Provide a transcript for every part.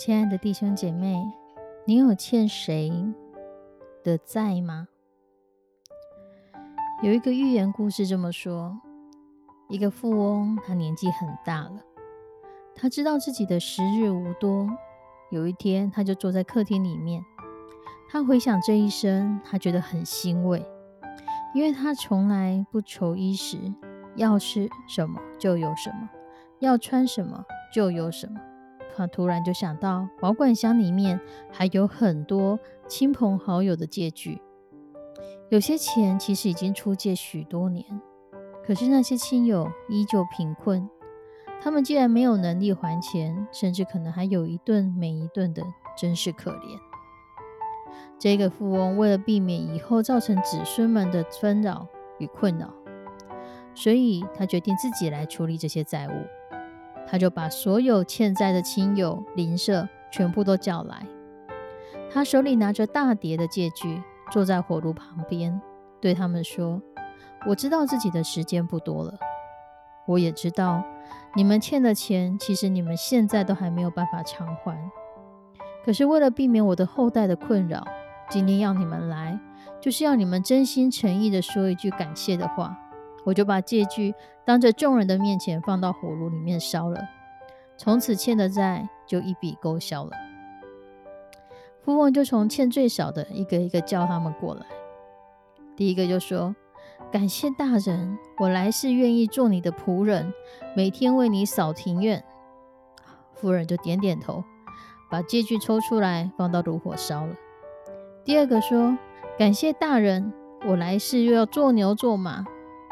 亲爱的弟兄姐妹，你有欠谁的债吗？有一个寓言故事这么说：一个富翁，他年纪很大了，他知道自己的时日无多。有一天，他就坐在客厅里面，他回想这一生，他觉得很欣慰，因为他从来不愁衣食，要吃什么就有什么，要穿什么就有什么。他突然就想到，保管箱里面还有很多亲朋好友的借据，有些钱其实已经出借许多年，可是那些亲友依旧贫困。他们既然没有能力还钱，甚至可能还有一顿没一顿的，真是可怜。这个富翁为了避免以后造成子孙们的纷扰与困扰，所以他决定自己来处理这些债务。他就把所有欠债的亲友邻舍全部都叫来，他手里拿着大叠的借据，坐在火炉旁边，对他们说：“我知道自己的时间不多了，我也知道你们欠的钱，其实你们现在都还没有办法偿还。可是为了避免我的后代的困扰，今天要你们来，就是要你们真心诚意的说一句感谢的话。”我就把借据当着众人的面前放到火炉里面烧了，从此欠的债就一笔勾销了。富翁就从欠最少的一个一个叫他们过来。第一个就说：“感谢大人，我来世愿意做你的仆人，每天为你扫庭院。”夫人就点点头，把借据抽出来放到炉火烧了。第二个说：“感谢大人，我来世又要做牛做马。”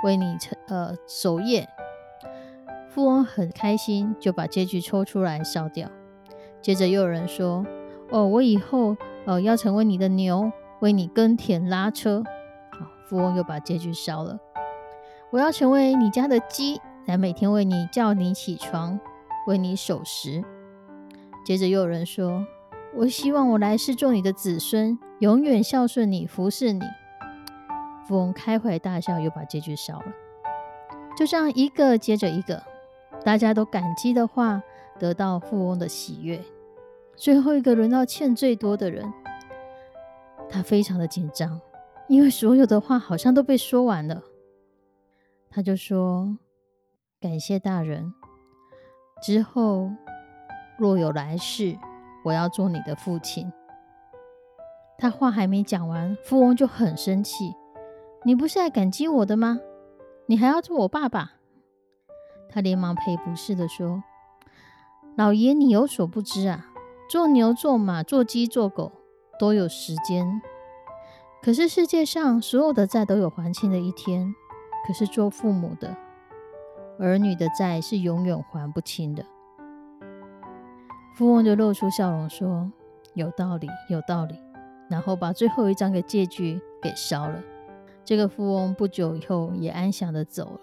为你成呃守夜，富翁很开心，就把借据抽出来烧掉。接着又有人说：“哦，我以后呃要成为你的牛，为你耕田拉车。”富翁又把借据烧了。我要成为你家的鸡，来每天为你叫你起床，为你守时。接着又有人说：“我希望我来世做你的子孙，永远孝顺你，服侍你。”富翁开怀大笑，又把借据烧了。就这样一个接着一个，大家都感激的话，得到富翁的喜悦。最后一个轮到欠最多的人，他非常的紧张，因为所有的话好像都被说完了。他就说：“感谢大人，之后若有来世，我要做你的父亲。”他话还没讲完，富翁就很生气。你不是来感激我的吗？你还要做我爸爸？他连忙赔不是的说：“老爷，你有所不知啊，做牛做马做鸡做狗都有时间，可是世界上所有的债都有还清的一天。可是做父母的儿女的债是永远还不清的。”富翁就露出笑容说：“有道理，有道理。”然后把最后一张的借据给烧了。这个富翁不久以后也安详的走了。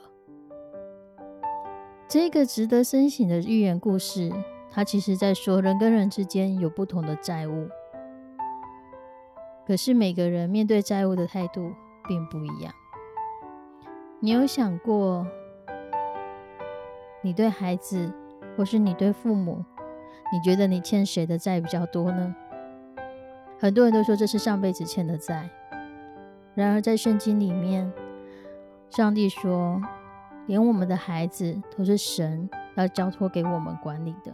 这个值得深省的寓言故事，它其实在说人跟人之间有不同的债务，可是每个人面对债务的态度并不一样。你有想过，你对孩子，或是你对父母，你觉得你欠谁的债比较多呢？很多人都说这是上辈子欠的债。然而，在圣经里面，上帝说，连我们的孩子都是神要交托给我们管理的。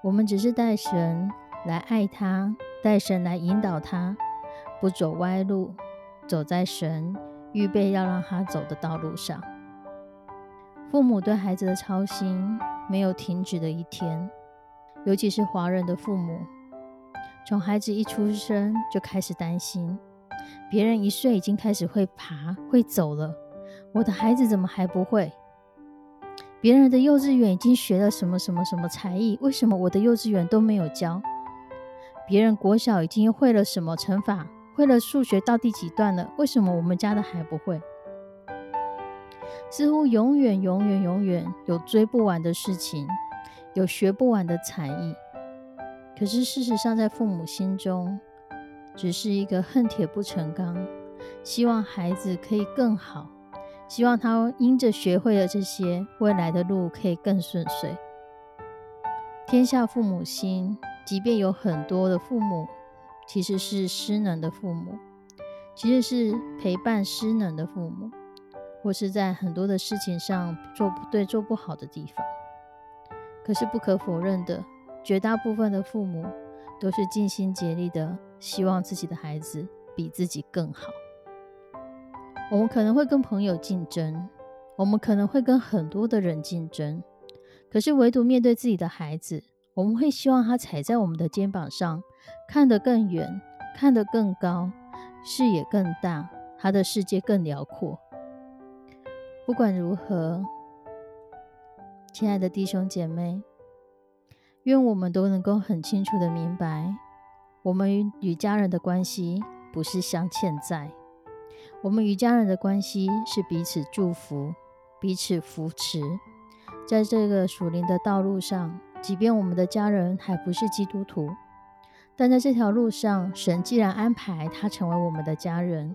我们只是带神来爱他，带神来引导他，不走歪路，走在神预备要让他走的道路上。父母对孩子的操心没有停止的一天，尤其是华人的父母，从孩子一出生就开始担心，别人一岁已经开始会爬会走了，我的孩子怎么还不会？别人的幼稚园已经学了什么什么什么才艺，为什么我的幼稚园都没有教？别人国小已经会了什么乘法，会了数学到第几段了，为什么我们家的还不会？似乎永远、永远、永远有追不完的事情，有学不完的才艺。可是事实上，在父母心中，只是一个恨铁不成钢，希望孩子可以更好。希望他因着学会了这些，未来的路可以更顺遂。天下父母心，即便有很多的父母其实是失能的父母，其实是陪伴失能的父母，或是在很多的事情上做不对、做不好的地方。可是不可否认的，绝大部分的父母都是尽心竭力的，希望自己的孩子比自己更好。我们可能会跟朋友竞争，我们可能会跟很多的人竞争，可是唯独面对自己的孩子，我们会希望他踩在我们的肩膀上，看得更远，看得更高，视野更大，他的世界更辽阔。不管如何，亲爱的弟兄姐妹，愿我们都能够很清楚的明白，我们与家人的关系不是相欠债。我们与家人的关系是彼此祝福、彼此扶持，在这个属灵的道路上，即便我们的家人还不是基督徒，但在这条路上，神既然安排他成为我们的家人，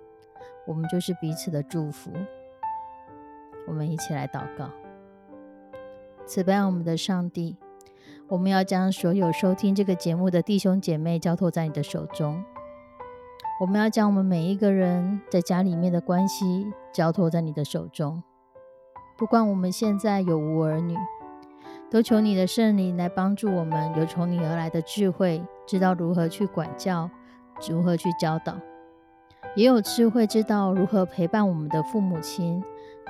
我们就是彼此的祝福。我们一起来祷告：慈悲我们的上帝，我们要将所有收听这个节目的弟兄姐妹交托在你的手中。我们要将我们每一个人在家里面的关系交托在你的手中，不管我们现在有无儿女，都求你的圣灵来帮助我们，有从你而来的智慧，知道如何去管教，如何去教导，也有智慧知道如何陪伴我们的父母亲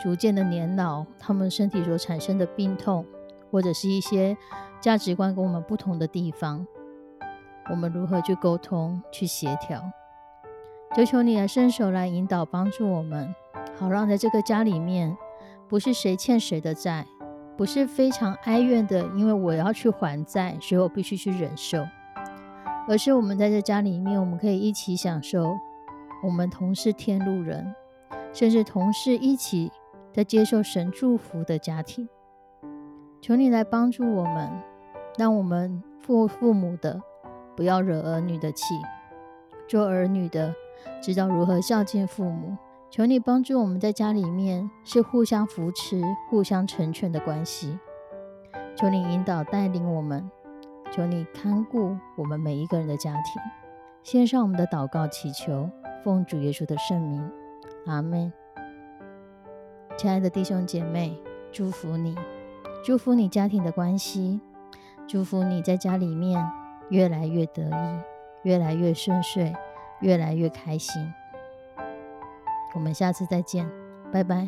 逐渐的年老，他们身体所产生的病痛，或者是一些价值观跟我们不同的地方，我们如何去沟通，去协调。求求你来伸手来引导帮助我们，好让在这个家里面，不是谁欠谁的债，不是非常哀怨的，因为我要去还债，所以我必须去忍受，而是我们在这家里面，我们可以一起享受，我们同是天路人，甚至同事一起在接受神祝福的家庭。求你来帮助我们，让我们父父母的不要惹儿女的气，做儿女的。知道如何孝敬父母，求你帮助我们在家里面是互相扶持、互相成全的关系。求你引导带领我们，求你看顾我们每一个人的家庭。献上我们的祷告祈求，奉主耶稣的圣名，阿门。亲爱的弟兄姐妹，祝福你，祝福你家庭的关系，祝福你在家里面越来越得意，越来越顺遂。越来越开心，我们下次再见，拜拜。